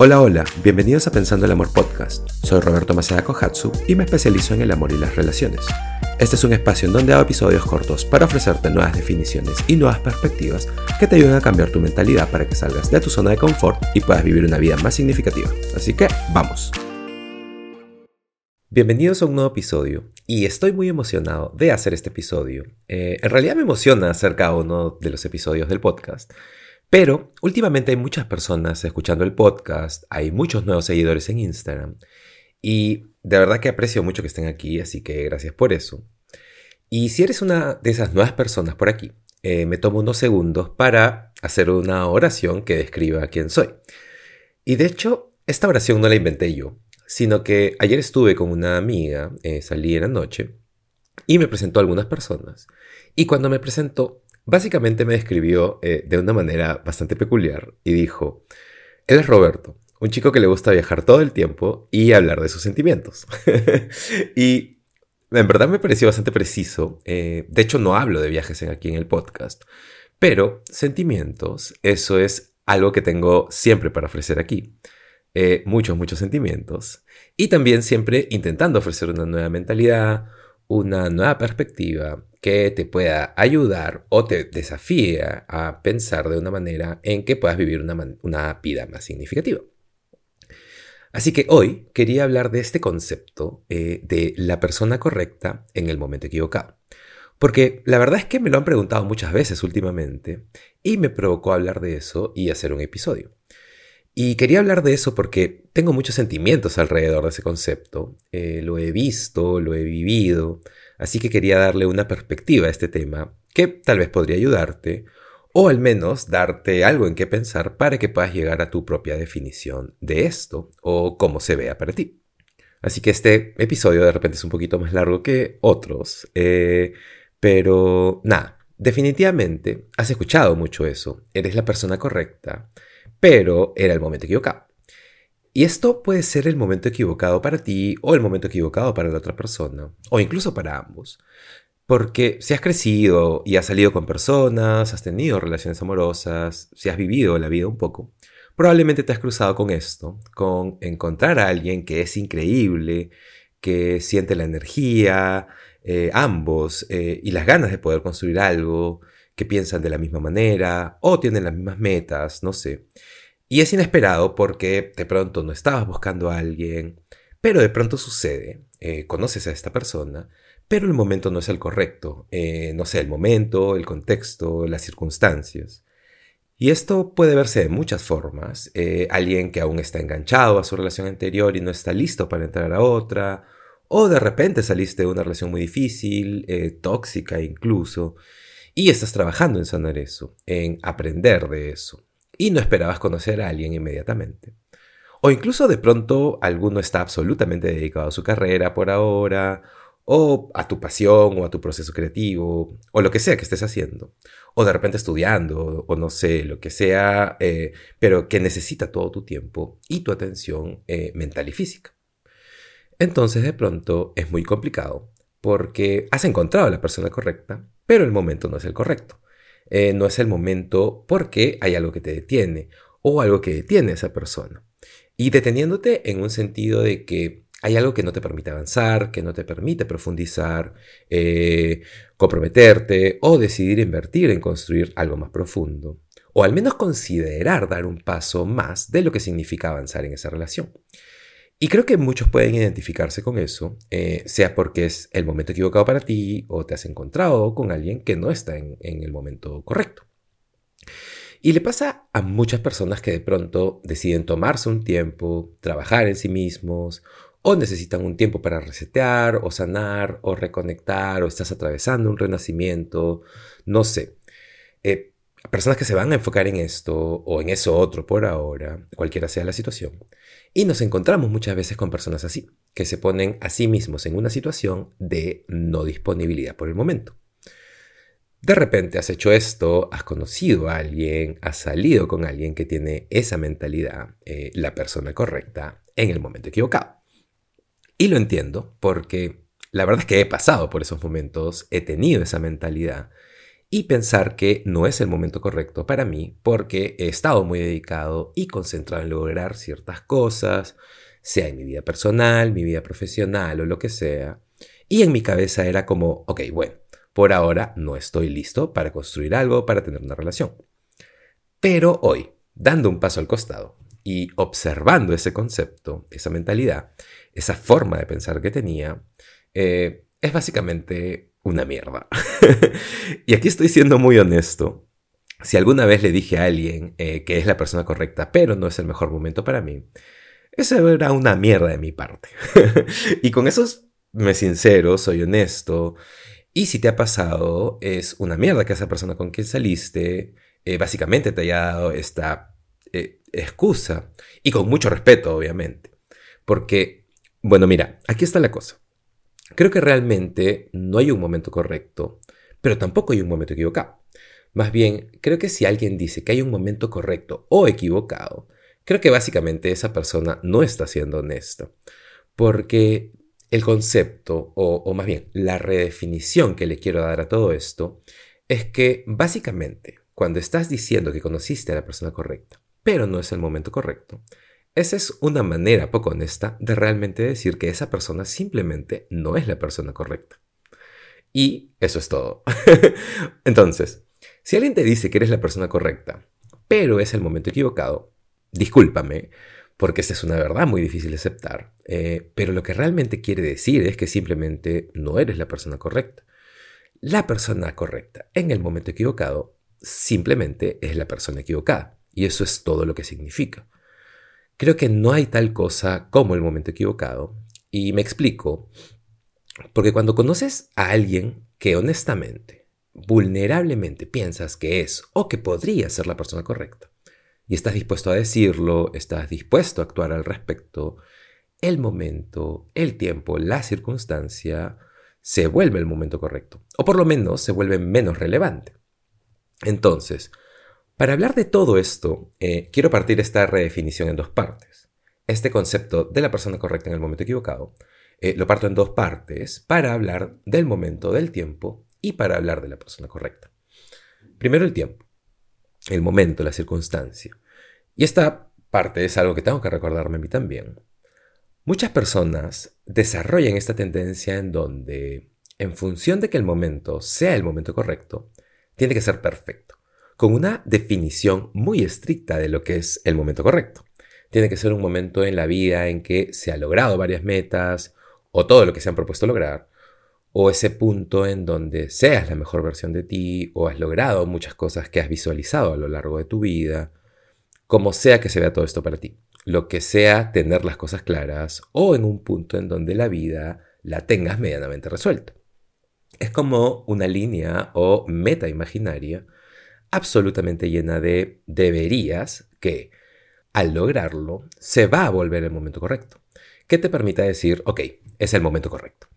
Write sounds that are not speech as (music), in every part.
Hola, hola, bienvenidos a Pensando el Amor Podcast. Soy Roberto Maceda Kohatsu y me especializo en el amor y las relaciones. Este es un espacio en donde hago episodios cortos para ofrecerte nuevas definiciones y nuevas perspectivas que te ayuden a cambiar tu mentalidad para que salgas de tu zona de confort y puedas vivir una vida más significativa. Así que, vamos. Bienvenidos a un nuevo episodio y estoy muy emocionado de hacer este episodio. Eh, en realidad me emociona hacer cada uno de los episodios del podcast pero últimamente hay muchas personas escuchando el podcast, hay muchos nuevos seguidores en Instagram y de verdad que aprecio mucho que estén aquí, así que gracias por eso. Y si eres una de esas nuevas personas por aquí, eh, me tomo unos segundos para hacer una oración que describa quién soy. Y de hecho, esta oración no la inventé yo, sino que ayer estuve con una amiga, eh, salí en la noche, y me presentó a algunas personas. Y cuando me presentó, Básicamente me describió eh, de una manera bastante peculiar y dijo, él es Roberto, un chico que le gusta viajar todo el tiempo y hablar de sus sentimientos. (laughs) y en verdad me pareció bastante preciso. Eh, de hecho, no hablo de viajes aquí en el podcast, pero sentimientos, eso es algo que tengo siempre para ofrecer aquí. Eh, muchos, muchos sentimientos. Y también siempre intentando ofrecer una nueva mentalidad, una nueva perspectiva que te pueda ayudar o te desafíe a pensar de una manera en que puedas vivir una, vida más significativa. Así que hoy quería hablar de este concepto eh, de la persona correcta en el momento equivocado. Porque la verdad es que me lo han preguntado muchas veces últimamente y me provocó hablar de eso y hacer un episodio. Y quería hablar de eso porque tengo muchos sentimientos alrededor de ese concepto. Eh, lo he visto, lo he vivido, Así que quería darle una perspectiva a este tema que tal vez podría ayudarte o al menos darte algo en qué pensar para que puedas llegar a tu propia definición de esto o cómo se vea para ti. Así que este episodio de repente es un poquito más largo que otros, eh, pero nada, definitivamente has escuchado mucho eso, eres la persona correcta, pero era el momento equivocado. Y esto puede ser el momento equivocado para ti o el momento equivocado para la otra persona, o incluso para ambos. Porque si has crecido y has salido con personas, has tenido relaciones amorosas, si has vivido la vida un poco, probablemente te has cruzado con esto, con encontrar a alguien que es increíble, que siente la energía, eh, ambos, eh, y las ganas de poder construir algo, que piensan de la misma manera o tienen las mismas metas, no sé. Y es inesperado porque de pronto no estabas buscando a alguien, pero de pronto sucede, eh, conoces a esta persona, pero el momento no es el correcto, eh, no sé, el momento, el contexto, las circunstancias. Y esto puede verse de muchas formas. Eh, alguien que aún está enganchado a su relación anterior y no está listo para entrar a otra, o de repente saliste de una relación muy difícil, tóxica incluso, y estás trabajando en sanar eso, en aprender de eso y no esperabas conocer a alguien inmediatamente. O incluso de pronto alguno está absolutamente dedicado a su carrera por ahora, o a tu pasión, o a tu proceso creativo, o lo que sea que estés haciendo. O de repente estudiando, o no sé, lo que sea, eh, pero que necesita todo tu tiempo y tu atención eh, mental y física. Entonces de pronto es muy complicado, porque has encontrado a la persona correcta, pero el momento no es el correcto. Eh, no es el momento porque hay algo que te detiene o algo que detiene a esa persona. Y deteniéndote en un sentido de que hay algo que no te permite avanzar, que no te permite profundizar, eh, comprometerte o decidir invertir en construir algo más profundo. O al menos considerar dar un paso más de lo que significa avanzar en esa relación. Y creo que muchos pueden identificarse con eso, eh, sea porque es el momento equivocado para ti o te has encontrado con alguien que no está en, el momento correcto. Y le pasa a muchas personas que de pronto deciden tomarse un tiempo, trabajar en sí mismos, o necesitan un tiempo para resetear, o sanar, o reconectar, o estás atravesando un renacimiento, no sé. Eh, personas que se van a enfocar en esto o en eso otro por ahora, cualquiera sea la situación. Y nos encontramos muchas veces con personas así, que se ponen a sí mismos en una situación de no disponibilidad por el momento. De repente has hecho esto, has conocido a alguien, has salido con alguien que tiene esa mentalidad, eh, la persona correcta, en el momento equivocado. Y lo entiendo porque la verdad es que he pasado por esos momentos, he tenido esa mentalidad y pensar que no es el momento correcto para mí porque he estado muy dedicado y concentrado en lograr ciertas cosas, sea en mi vida personal, mi vida profesional o lo que sea. Y en mi cabeza era como, ok, bueno, por ahora no estoy listo para construir algo, para tener una relación. Pero hoy, dando un paso al costado y observando ese concepto, esa mentalidad, esa forma de pensar que tenía, eh, es básicamente una mierda. (laughs) (laughs) y aquí estoy siendo muy honesto. Si alguna vez le dije a alguien eh, que es la persona correcta, pero no es el mejor momento para mí, eso era una mierda de mi parte. (laughs) y con eso me sincero, soy honesto. Y si te ha pasado, es una mierda que esa persona con quien saliste eh, básicamente te haya dado esta eh, excusa. Y con mucho respeto, obviamente. Porque, bueno, mira, aquí está la cosa. Creo que realmente no hay un momento correcto, pero tampoco hay un momento equivocado. Más bien, creo que si alguien dice que hay un momento correcto o equivocado, creo que básicamente esa persona no está siendo honesta. Porque el concepto, o, más bien la redefinición que le quiero dar a todo esto, es que básicamente cuando estás diciendo que conociste a la persona correcta, pero no es el momento correcto, esa es una manera poco honesta de realmente decir que esa persona simplemente no es la persona correcta. Y eso es todo. (laughs) Entonces, si alguien te dice que eres la persona correcta, pero es el momento equivocado, discúlpame, porque esta es una verdad muy difícil de aceptar, eh, pero lo que realmente quiere decir es que simplemente no eres la persona correcta. La persona correcta en el momento equivocado simplemente es la persona equivocada, y eso es todo lo que significa. Creo que no hay tal cosa como el momento equivocado, y me explico, porque cuando conoces a alguien que honestamente, vulnerablemente piensas que es o que podría ser la persona correcta, y estás dispuesto a decirlo, estás dispuesto a actuar al respecto, el momento, el tiempo, la circunstancia se vuelve el momento correcto, o por lo menos se vuelve menos relevante. Entonces, para hablar de todo esto, eh, quiero partir esta redefinición en dos partes. Este concepto de la persona correcta en el momento equivocado, eh, lo parto en dos partes para hablar del momento, del tiempo y para hablar de la persona correcta. Primero el tiempo el momento, la circunstancia. Y esta parte es algo que tengo que recordarme a mí también. Muchas personas desarrollan esta tendencia en donde, en función de que el momento sea el momento correcto, tiene que ser perfecto, con una definición muy estricta de lo que es el momento correcto. Tiene que ser un momento en la vida en que se ha logrado varias metas o todo lo que se han propuesto lograr, o ese punto en donde seas la mejor versión de ti o has logrado muchas cosas que has visualizado a lo largo de tu vida, como sea que se vea todo esto para ti. Lo que sea tener las cosas claras o en un punto en donde la vida la tengas medianamente resuelta. Es como una línea o meta imaginaria absolutamente llena de deberías que al lograrlo se va a volver el momento correcto, que te permita decir, ok, es el momento correcto.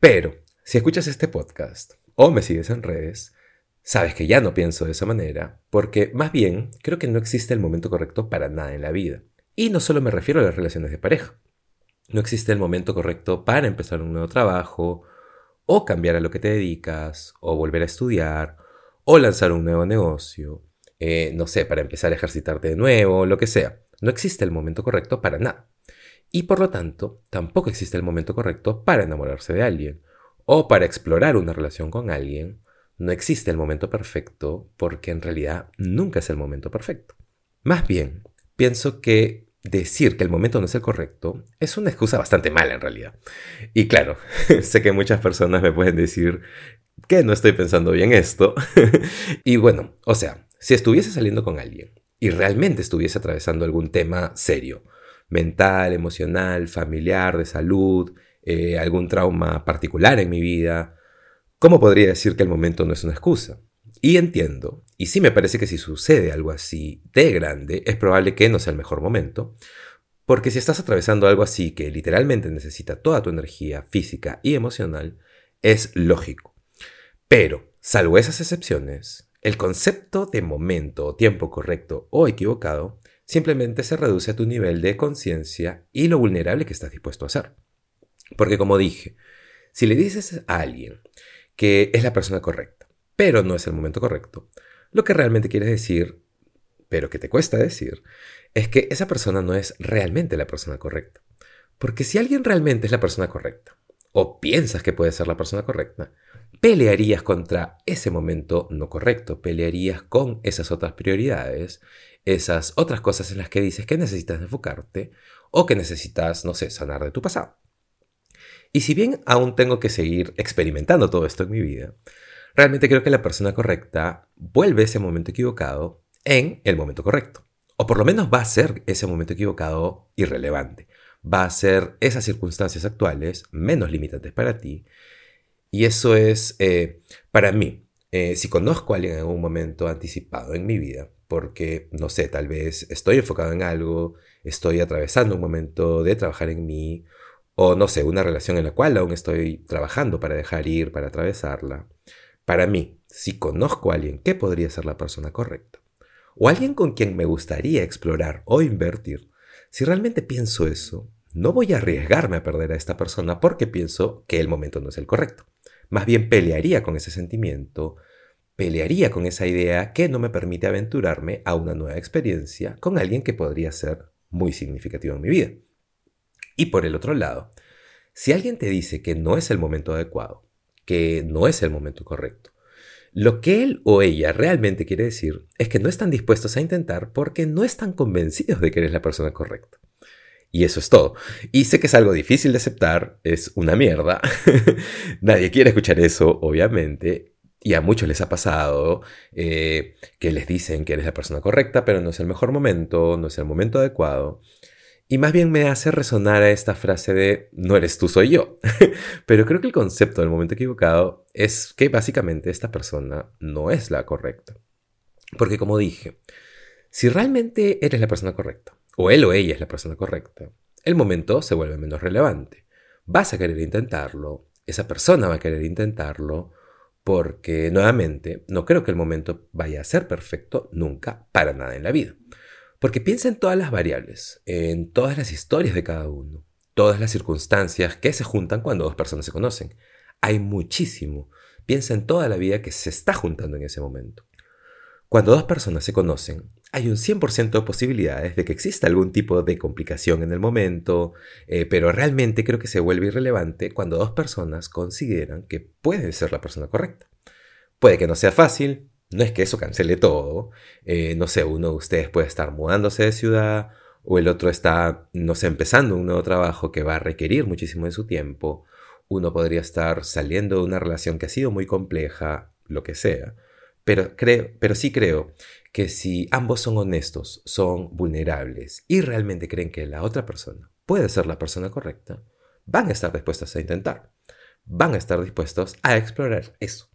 Pero si escuchas este podcast o me sigues en redes, sabes que ya no pienso de esa manera, porque más bien creo que no existe el momento correcto para nada en la vida. Y no solo me refiero a las relaciones de pareja. No existe el momento correcto para empezar un nuevo trabajo, o cambiar a lo que te dedicas, o volver a estudiar, o lanzar un nuevo negocio, eh, no sé, para empezar a ejercitarte de nuevo, lo que sea. No existe el momento correcto para nada. Y por lo tanto, tampoco existe el momento correcto para enamorarse de alguien, o para explorar una relación con alguien, no existe el momento perfecto porque en realidad nunca es el momento perfecto. Más bien, pienso que decir que el momento no es el correcto es una excusa bastante mala en realidad. Y claro, (laughs) sé que muchas personas me pueden decir que no estoy pensando bien esto. (laughs) y bueno, o sea, si estuviese saliendo con alguien y realmente estuviese atravesando algún tema serio, mental, emocional, familiar, de salud, eh, algún trauma particular en mi vida, ¿cómo podría decir que el momento no es una excusa? Y entiendo, y sí me parece que si sucede algo así de grande, es probable que no sea el mejor momento, porque si estás atravesando algo así que literalmente necesita toda tu energía física y emocional, es lógico. Pero, salvo esas excepciones, el concepto de momento o tiempo correcto o equivocado simplemente se reduce a tu nivel de conciencia y lo vulnerable que estás dispuesto a ser. Porque como dije, si le dices a alguien que es la persona correcta, pero no es el momento correcto, lo que realmente quieres decir, pero que te cuesta decir, es que esa persona no es realmente la persona correcta. Porque si alguien realmente es la persona correcta, o piensas que puede ser la persona correcta, pelearías contra ese momento no correcto, pelearías con esas otras prioridades, esas otras cosas en las que dices que necesitas enfocarte o que necesitas, no sé, sanar de tu pasado. Y si bien aún tengo que seguir experimentando todo esto en mi vida, realmente creo que la persona correcta vuelve ese momento equivocado en el momento correcto. O por lo menos va a ser ese momento equivocado irrelevante. Va a ser esas circunstancias actuales menos limitantes para ti. Y eso es, eh, para mí, eh, si conozco a alguien en algún momento anticipado en mi vida, porque, no sé, tal vez estoy enfocado en algo, estoy atravesando un momento de trabajar en mí, o no sé, una relación en la cual aún estoy trabajando para dejar ir, para atravesarla. Para mí, si conozco a alguien que podría ser la persona correcta, o alguien con quien me gustaría explorar o invertir, si realmente pienso eso, no voy a arriesgarme a perder a esta persona porque pienso que el momento no es el correcto. Más bien pelearía con ese sentimiento, pelearía con esa idea que no me permite aventurarme a una nueva experiencia con alguien que podría ser muy significativo en mi vida. Y por el otro lado, si alguien te dice que no es el momento adecuado, que no es el momento correcto, lo que él o ella realmente quiere decir es que no están dispuestos a intentar porque no están convencidos de que eres la persona correcta. Y eso es todo. Y sé que es algo difícil de aceptar, es una mierda. (laughs) Nadie quiere escuchar eso, obviamente. Y a muchos les ha pasado eh, que les dicen que eres la persona correcta, pero no es el mejor momento, no es el momento adecuado. Y más bien me hace resonar a esta frase de no eres tú, soy yo. (laughs) Pero creo que el concepto del momento equivocado es que básicamente esta persona no es la correcta. Porque como dije, si realmente eres la persona correcta, o él o ella es la persona correcta, el momento se vuelve menos relevante. Vas a querer intentarlo, esa persona va a querer intentarlo, porque nuevamente no creo que el momento vaya a ser perfecto nunca para nada en la vida. Porque piensa en todas las variables, en todas las historias de cada uno, todas las circunstancias que se juntan cuando dos personas se conocen. Hay muchísimo. Piensa en toda la vida que se está juntando en ese momento. Cuando dos personas se conocen, hay un 100% de posibilidades de que exista algún tipo de complicación en el momento, eh, pero realmente creo que se vuelve irrelevante cuando dos personas consideran que puede ser la persona correcta. Puede que no sea fácil, no es que eso cancele todo. Eh, no sé, uno de ustedes puede estar mudándose de ciudad o el otro está, no sé, empezando un nuevo trabajo que va a requerir muchísimo de su tiempo. Uno podría estar saliendo de una relación que ha sido muy compleja, lo que sea. Pero, creo, pero sí creo que si ambos son honestos, son vulnerables y realmente creen que la otra persona puede ser la persona correcta, van a estar dispuestos a intentar. Van a estar dispuestos a explorar eso.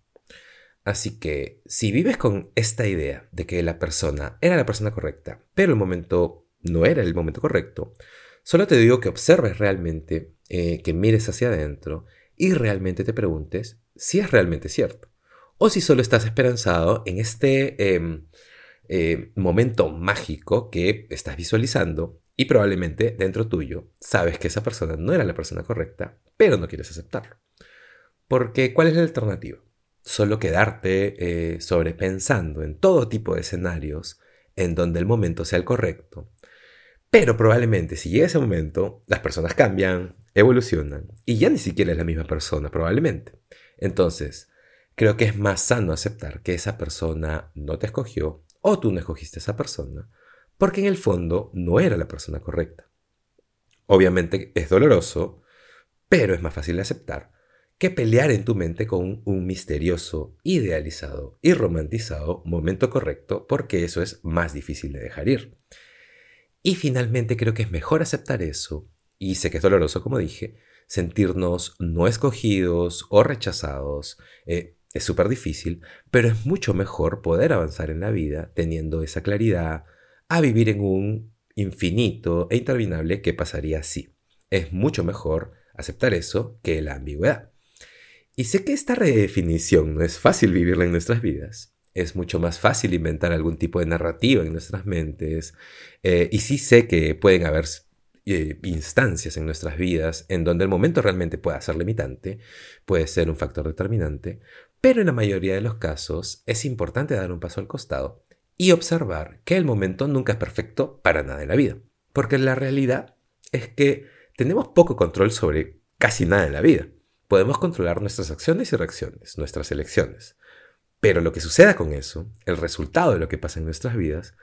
Así que si vives con esta idea de que la persona era la persona correcta, pero el momento no era el momento correcto, solo te digo que observes realmente, eh, que mires hacia adentro y realmente te preguntes si es realmente cierto. O si solo estás esperanzado en este em, eh, momento mágico que estás visualizando y probablemente dentro tuyo sabes que esa persona no era la persona correcta, pero no quieres aceptarlo. Porque, ¿cuál es la alternativa? solo quedarte eh, sobrepensando en todo tipo de escenarios en donde el momento sea el correcto. Pero probablemente si llega ese momento, las personas cambian, evolucionan y ya ni siquiera es la misma persona probablemente. Entonces, creo que es más sano aceptar que esa persona no te escogió o tú no escogiste a esa persona porque en el fondo no era la persona correcta. Obviamente es doloroso, pero es más fácil de aceptar que pelear en tu mente con un misterioso, idealizado y romantizado momento correcto, porque eso es más difícil de dejar ir. Y finalmente creo que es mejor aceptar eso, y sé que es doloroso como dije, sentirnos no escogidos o rechazados. Eh, es súper difícil, pero es mucho mejor poder avanzar en la vida teniendo esa claridad a vivir en un infinito e interminable que pasaría así. Es mucho mejor aceptar eso que la ambigüedad. Y sé que esta redefinición no es fácil vivirla en nuestras vidas. Es mucho más fácil inventar algún tipo de narrativa en nuestras mentes. Eh, y sí sé que pueden haber eh, instancias en nuestras vidas en donde el momento realmente pueda ser limitante, puede ser un factor determinante, Pero en la mayoría de los casos es importante dar un paso al costado y observar que el momento nunca es perfecto para nada en la vida. Porque la realidad es que tenemos poco control sobre casi nada en la vida. Podemos controlar nuestras acciones y reacciones, nuestras elecciones. Pero lo que suceda con eso, el resultado de lo que pasa en nuestras vidas,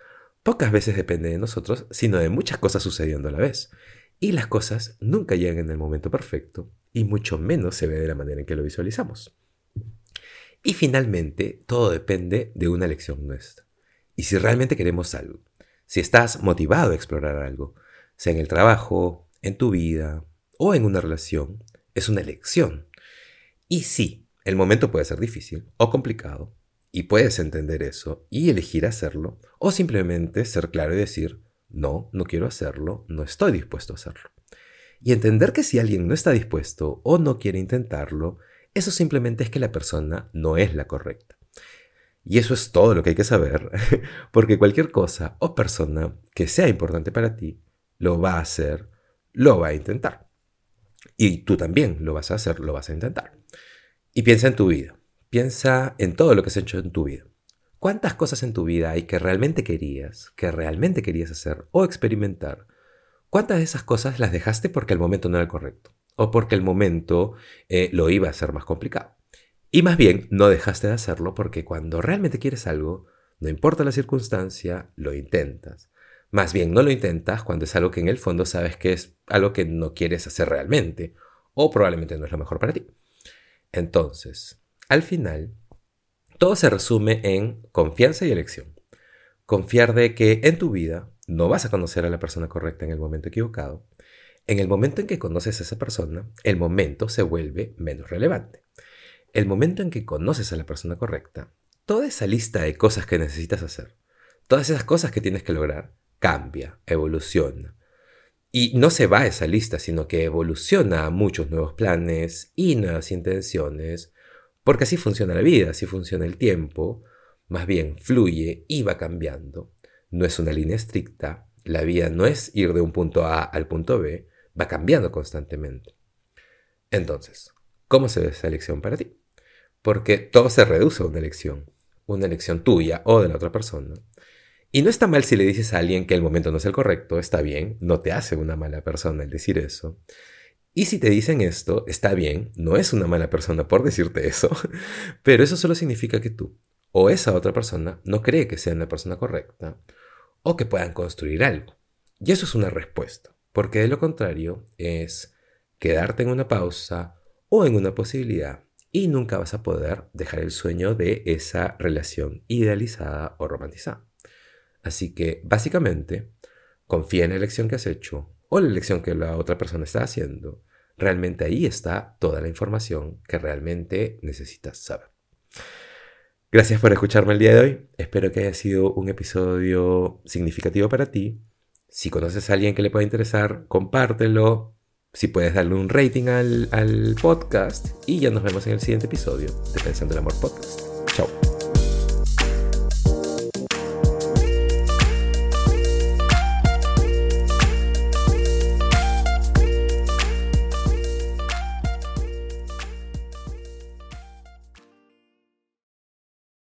pocas veces depende de nosotros, sino de muchas cosas sucediendo a la vez. Y las cosas nunca llegan en el momento perfecto, y mucho menos se ve de la manera en que lo visualizamos. Y finalmente, todo depende de una elección nuestra. Y si realmente queremos algo, si estás motivado a explorar algo, sea en el trabajo, en tu vida o en una relación, es una elección. Y sí, el momento puede ser difícil o complicado, y puedes entender eso y elegir hacerlo, o simplemente ser claro y decir, no, no quiero hacerlo, no estoy dispuesto a hacerlo. Y entender que si alguien no está dispuesto o no quiere intentarlo, eso simplemente es que la persona no es la correcta. Y eso es todo lo que hay que saber, (laughs) porque cualquier cosa o persona que sea importante para ti, lo va a hacer, lo va a intentar. Y tú también lo vas a hacer, lo vas a intentar. Y piensa en tu vida, piensa en todo lo que has hecho en tu vida. ¿Cuántas cosas en tu vida hay que realmente querías, que realmente querías hacer o experimentar? ¿Cuántas de esas cosas las dejaste porque el momento no era el correcto? O porque el momento eh, lo iba a ser más complicado. Y más bien, no dejaste de hacerlo porque cuando realmente quieres algo, no importa la circunstancia, lo intentas. Más bien, no lo intentas cuando es algo que en el fondo sabes que es algo que no quieres hacer realmente, o probablemente no es lo mejor para ti. Entonces, al final, todo se resume en confianza y elección. Confiar de que en tu vida no vas a conocer a la persona correcta en el momento equivocado. En el momento en que conoces a esa persona, el momento se vuelve menos relevante. El momento en que conoces a la persona correcta, toda esa lista de cosas que necesitas hacer, todas esas cosas que tienes que lograr, cambia, evoluciona. Y no se va a esa lista, sino que evoluciona a muchos nuevos planes y nuevas intenciones, porque así funciona la vida, así funciona el tiempo, más bien fluye y va cambiando. No es una línea estricta, la vida no es ir de un punto A al punto B, va cambiando constantemente. Entonces, ¿cómo se ve esa elección para ti? Porque todo se reduce a una elección, una elección tuya o de la otra persona. Y no está mal si le dices a alguien que el momento no es el correcto, está bien, no te hace una mala persona el decir eso. Y si te dicen esto, está bien, no es una mala persona por decirte eso, (laughs) pero eso solo significa que tú o esa otra persona no cree que sea la persona correcta o que puedan construir algo. Y eso es una respuesta, porque de lo contrario es quedarte en una pausa o en una posibilidad y nunca vas a poder dejar el sueño de esa relación idealizada o romantizada. Así que básicamente confía en la elección que has hecho o la elección que la otra persona está haciendo Realmente ahí está toda la información que realmente necesitas saber. Gracias por escucharme el día de hoy. Espero que haya sido un episodio significativo para ti. Si conoces a alguien que le pueda interesar, compártelo. Si puedes darle un rating al, al podcast. Y ya nos vemos en el siguiente episodio de Pensando el Amor Podcast. Chao.